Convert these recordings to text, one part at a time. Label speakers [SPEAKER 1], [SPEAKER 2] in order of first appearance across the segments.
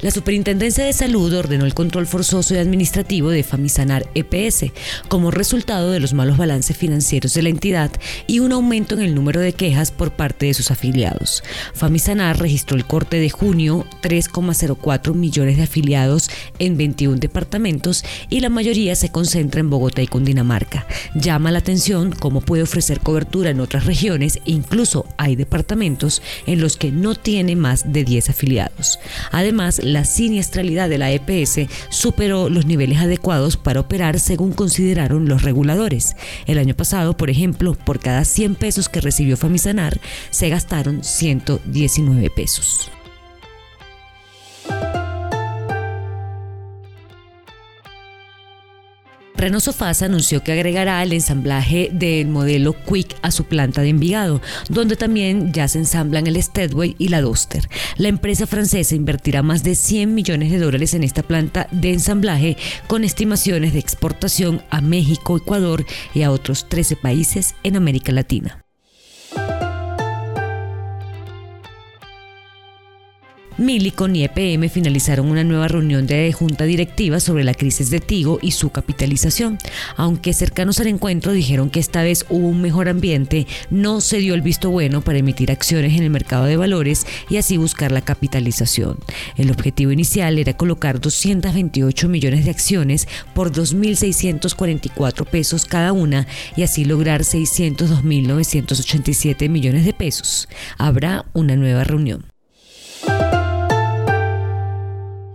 [SPEAKER 1] La Superintendencia de Salud ordenó el control forzoso y administrativo de Famisanar EPS como resultado de los malos balances financieros de la entidad y un aumento en el número de quejas por parte de sus afiliados. Famisanar registró el corte de junio 3,04 millones de afiliados en 21 departamentos y la mayoría se concentra en Bogotá y Cundinamarca. Llama la atención cómo puede ofrecer cobertura en otras regiones, incluso hay departamentos en los que no tiene más de 10 afiliados. Además, la siniestralidad de la EPS superó los niveles adecuados para operar según consideraron los reguladores. El año pasado, por ejemplo, por cada 100 pesos que recibió Famisanar, se gastaron 119 pesos. Renault Sofás anunció que agregará el ensamblaje del modelo Quick a su planta de Envigado, donde también ya se ensamblan el Steadway y la Duster. La empresa francesa invertirá más de 100 millones de dólares en esta planta de ensamblaje con estimaciones de exportación a México, Ecuador y a otros 13 países en América Latina. Milicon y EPM finalizaron una nueva reunión de junta directiva sobre la crisis de Tigo y su capitalización. Aunque cercanos al encuentro dijeron que esta vez hubo un mejor ambiente, no se dio el visto bueno para emitir acciones en el mercado de valores y así buscar la capitalización. El objetivo inicial era colocar 228 millones de acciones por 2.644 pesos cada una y así lograr 602.987 millones de pesos. Habrá una nueva reunión.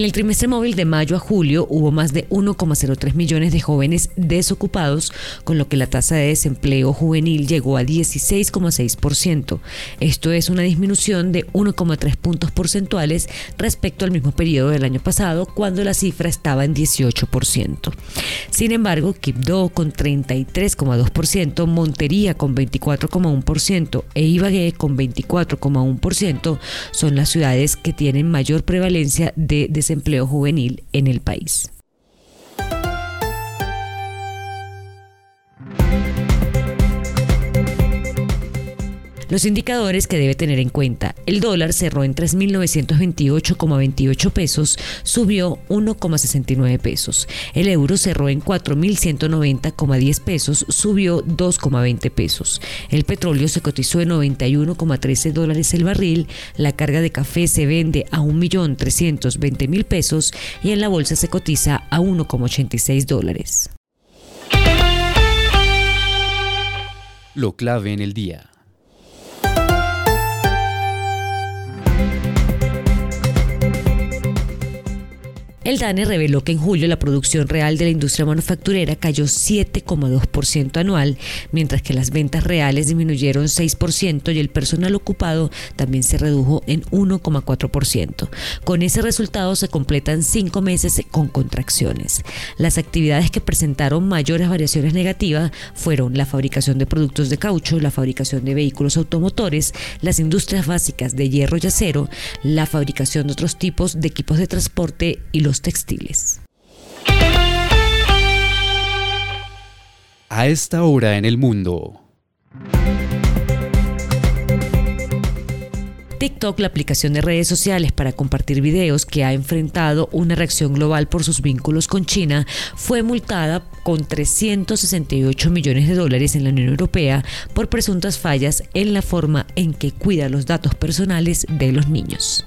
[SPEAKER 1] En el trimestre móvil de mayo a julio hubo más de 1,03 millones de jóvenes desocupados, con lo que la tasa de desempleo juvenil llegó a 16,6%. Esto es una disminución de 1,3 puntos porcentuales respecto al mismo periodo del año pasado, cuando la cifra estaba en 18%. Sin embargo, Quibdó con 33,2%, Montería con 24,1% e Ibagué con 24,1% son las ciudades que tienen mayor prevalencia de desempleo juvenil en el país. Los indicadores que debe tener en cuenta. El dólar cerró en 3.928,28 pesos, subió 1,69 pesos. El euro cerró en 4.190,10 pesos, subió 2,20 pesos. El petróleo se cotizó en 91,13 dólares el barril. La carga de café se vende a 1.320.000 pesos y en la bolsa se cotiza a 1,86 dólares.
[SPEAKER 2] Lo clave en el día.
[SPEAKER 1] El DANE reveló que en julio la producción real de la industria manufacturera cayó 7,2% anual, mientras que las ventas reales disminuyeron 6% y el personal ocupado también se redujo en 1,4%. Con ese resultado se completan cinco meses con contracciones. Las actividades que presentaron mayores variaciones negativas fueron la fabricación de productos de caucho, la fabricación de vehículos automotores, las industrias básicas de hierro y acero, la fabricación de otros tipos de equipos de transporte y los textiles.
[SPEAKER 2] A esta hora en el mundo.
[SPEAKER 1] TikTok, la aplicación de redes sociales para compartir videos que ha enfrentado una reacción global por sus vínculos con China, fue multada con 368 millones de dólares en la Unión Europea por presuntas fallas en la forma en que cuida los datos personales de los niños.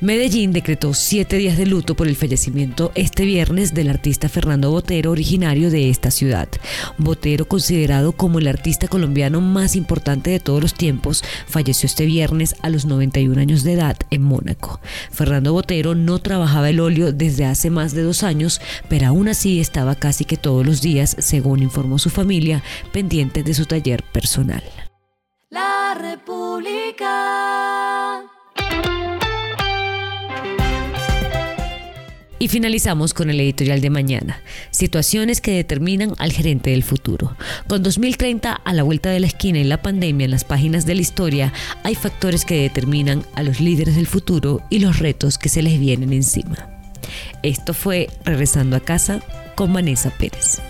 [SPEAKER 1] Medellín decretó siete días de luto por el fallecimiento este viernes del artista Fernando Botero, originario de esta ciudad. Botero, considerado como el artista colombiano más importante de todos los tiempos, falleció este viernes a los 91 años de edad en Mónaco. Fernando Botero no trabajaba el óleo desde hace más de dos años, pero aún así estaba casi que todos los días, según informó su familia, pendiente de su taller personal.
[SPEAKER 3] La República.
[SPEAKER 1] Y finalizamos con el editorial de mañana, situaciones que determinan al gerente del futuro. Con 2030 a la vuelta de la esquina y la pandemia en las páginas de la historia, hay factores que determinan a los líderes del futuro y los retos que se les vienen encima. Esto fue Regresando a casa con Vanessa Pérez.